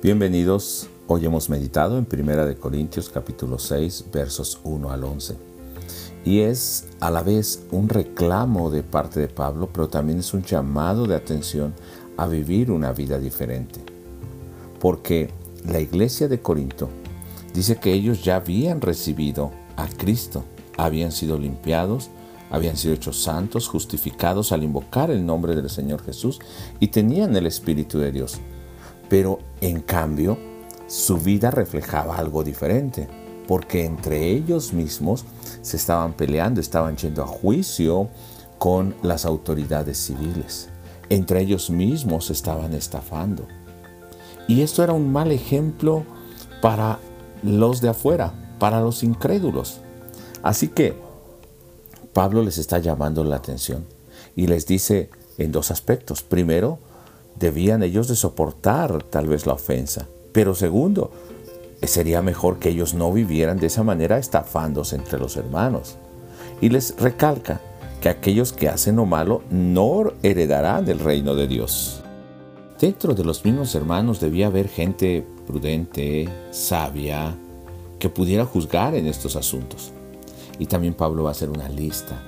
Bienvenidos. Hoy hemos meditado en Primera de Corintios capítulo 6 versos 1 al 11. Y es a la vez un reclamo de parte de Pablo, pero también es un llamado de atención a vivir una vida diferente. Porque la iglesia de Corinto dice que ellos ya habían recibido a Cristo, habían sido limpiados, habían sido hechos santos, justificados al invocar el nombre del Señor Jesús y tenían el Espíritu de Dios pero en cambio su vida reflejaba algo diferente, porque entre ellos mismos se estaban peleando, estaban yendo a juicio con las autoridades civiles. Entre ellos mismos estaban estafando. Y esto era un mal ejemplo para los de afuera, para los incrédulos. Así que Pablo les está llamando la atención y les dice en dos aspectos. Primero, debían ellos de soportar tal vez la ofensa. Pero segundo, sería mejor que ellos no vivieran de esa manera estafándose entre los hermanos. Y les recalca que aquellos que hacen lo malo no heredarán el reino de Dios. Dentro de los mismos hermanos debía haber gente prudente, sabia, que pudiera juzgar en estos asuntos. Y también Pablo va a hacer una lista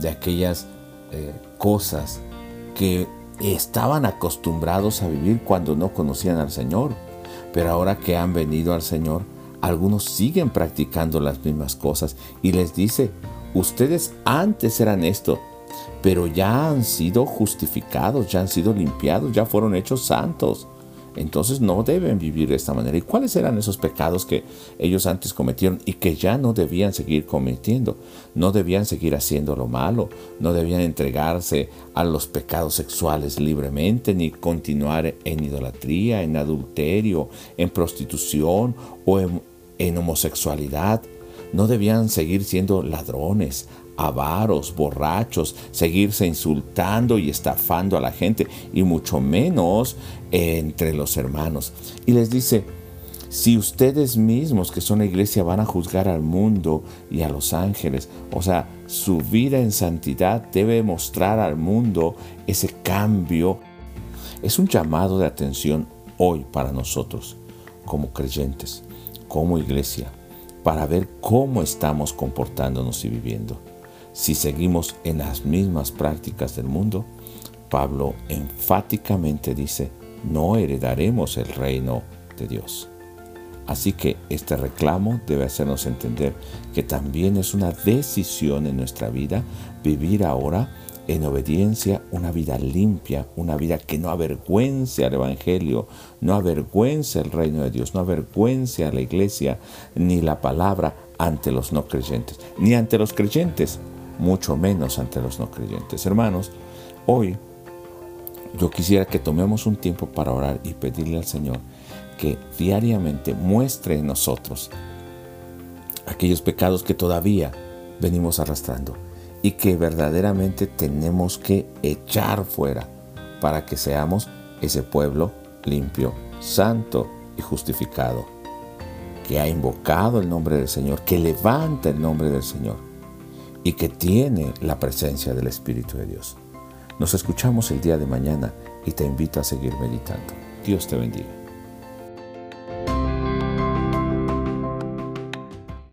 de aquellas eh, cosas que estaban acostumbrados a vivir cuando no conocían al Señor. Pero ahora que han venido al Señor, algunos siguen practicando las mismas cosas y les dice, ustedes antes eran esto, pero ya han sido justificados, ya han sido limpiados, ya fueron hechos santos entonces no deben vivir de esta manera. ¿Y cuáles eran esos pecados que ellos antes cometieron y que ya no debían seguir cometiendo? No debían seguir haciendo lo malo, no debían entregarse a los pecados sexuales libremente, ni continuar en idolatría, en adulterio, en prostitución o en, en homosexualidad. No debían seguir siendo ladrones, avaros, borrachos, seguirse insultando y estafando a la gente, y mucho menos entre los hermanos. Y les dice, si ustedes mismos que son la iglesia van a juzgar al mundo y a los ángeles, o sea, su vida en santidad debe mostrar al mundo ese cambio, es un llamado de atención hoy para nosotros como creyentes, como iglesia, para ver cómo estamos comportándonos y viviendo. Si seguimos en las mismas prácticas del mundo, Pablo enfáticamente dice, no heredaremos el reino de Dios. Así que este reclamo debe hacernos entender que también es una decisión en nuestra vida vivir ahora en obediencia una vida limpia, una vida que no avergüence al Evangelio, no avergüence el reino de Dios, no avergüence a la iglesia ni la palabra ante los no creyentes, ni ante los creyentes, mucho menos ante los no creyentes. Hermanos, hoy yo quisiera que tomemos un tiempo para orar y pedirle al Señor que diariamente muestre en nosotros aquellos pecados que todavía venimos arrastrando y que verdaderamente tenemos que echar fuera para que seamos ese pueblo limpio, santo y justificado, que ha invocado el nombre del Señor, que levanta el nombre del Señor y que tiene la presencia del Espíritu de Dios. Nos escuchamos el día de mañana y te invito a seguir meditando. Dios te bendiga.